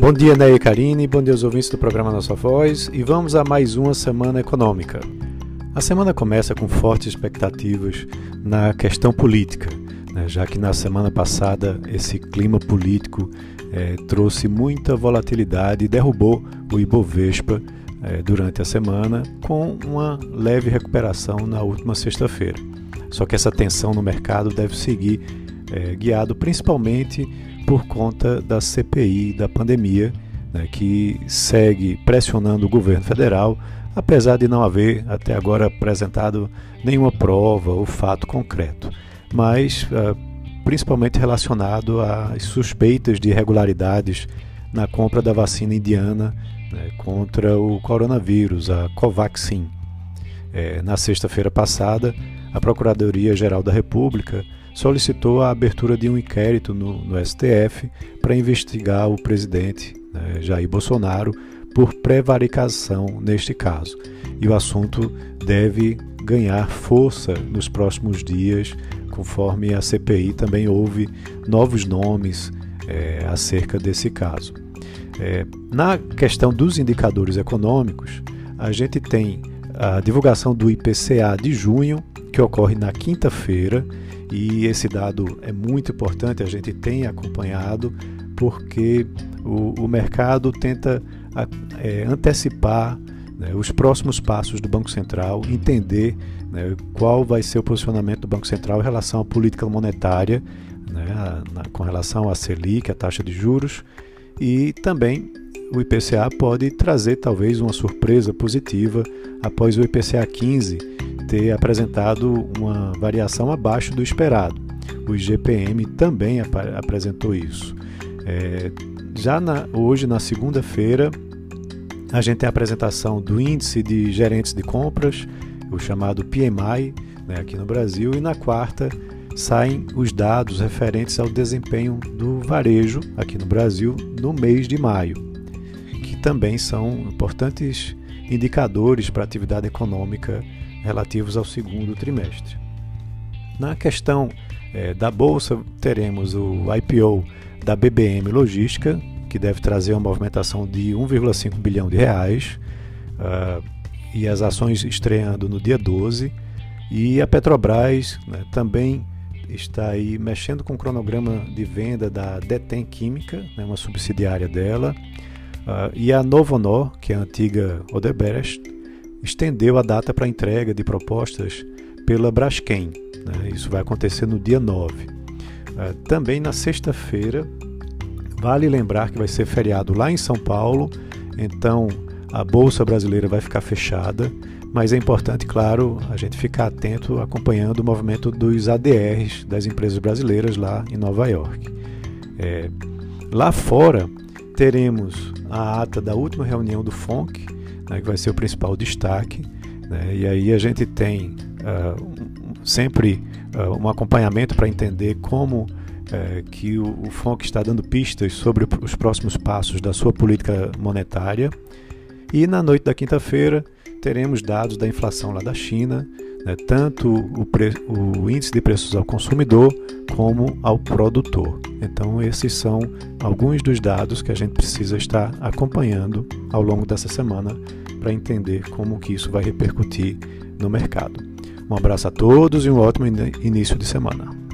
Bom dia, Ney e Karine, bom dia aos ouvintes do programa Nossa Voz e vamos a mais uma semana econômica. A semana começa com fortes expectativas na questão política, né, já que na semana passada esse clima político é, trouxe muita volatilidade e derrubou o Ibovespa é, durante a semana, com uma leve recuperação na última sexta-feira. Só que essa tensão no mercado deve seguir é, guiado principalmente por conta da CPI da pandemia, né, que segue pressionando o governo federal, apesar de não haver até agora apresentado nenhuma prova ou fato concreto, mas uh, principalmente relacionado às suspeitas de irregularidades na compra da vacina indiana né, contra o coronavírus, a Covaxin. É, na sexta-feira passada, a Procuradoria-Geral da República solicitou a abertura de um inquérito no, no STF para investigar o presidente né, Jair Bolsonaro por prevaricação neste caso. E o assunto deve ganhar força nos próximos dias, conforme a CPI também houve novos nomes é, acerca desse caso. É, na questão dos indicadores econômicos, a gente tem a divulgação do IPCA de junho, que ocorre na quinta-feira, e esse dado é muito importante, a gente tem acompanhado, porque o, o mercado tenta é, antecipar né, os próximos passos do Banco Central, entender né, qual vai ser o posicionamento do Banco Central em relação à política monetária, né, na, com relação à Selic, a taxa de juros, e também o IPCA pode trazer talvez uma surpresa positiva após o IPCA 15 ter apresentado uma variação abaixo do esperado. O IGPM também ap apresentou isso. É, já na, hoje, na segunda-feira, a gente tem a apresentação do índice de gerentes de compras, o chamado PMI, né, aqui no Brasil, e na quarta saem os dados referentes ao desempenho do varejo aqui no Brasil no mês de maio, que também são importantes indicadores para a atividade econômica relativos ao segundo trimestre. Na questão é, da bolsa, teremos o IPO da BBM Logística, que deve trazer uma movimentação de 1,5 bilhão de reais, uh, e as ações estreando no dia 12. E a Petrobras né, também está aí mexendo com o cronograma de venda da Detem Química, né, uma subsidiária dela, uh, e a Novonor, que é a antiga Odebrecht, estendeu a data para entrega de propostas pela Braskem. Né? Isso vai acontecer no dia 9. Uh, ah, também na sexta-feira, vale lembrar que vai ser feriado lá em São Paulo, então a Bolsa Brasileira vai ficar fechada, mas é importante, claro, a gente ficar atento acompanhando o movimento dos ADRs das empresas brasileiras lá em Nova York. É, lá fora, teremos a ata da última reunião do FONC, né, que vai ser o principal destaque. Né, e aí a gente tem uh, sempre uh, um acompanhamento para entender como uh, que o, o FONC está dando pistas sobre os próximos passos da sua política monetária. E na noite da quinta-feira teremos dados da inflação lá da China, né, tanto o, o índice de preços ao consumidor como ao produtor. Então, esses são alguns dos dados que a gente precisa estar acompanhando ao longo dessa semana para entender como que isso vai repercutir no mercado. Um abraço a todos e um ótimo início de semana.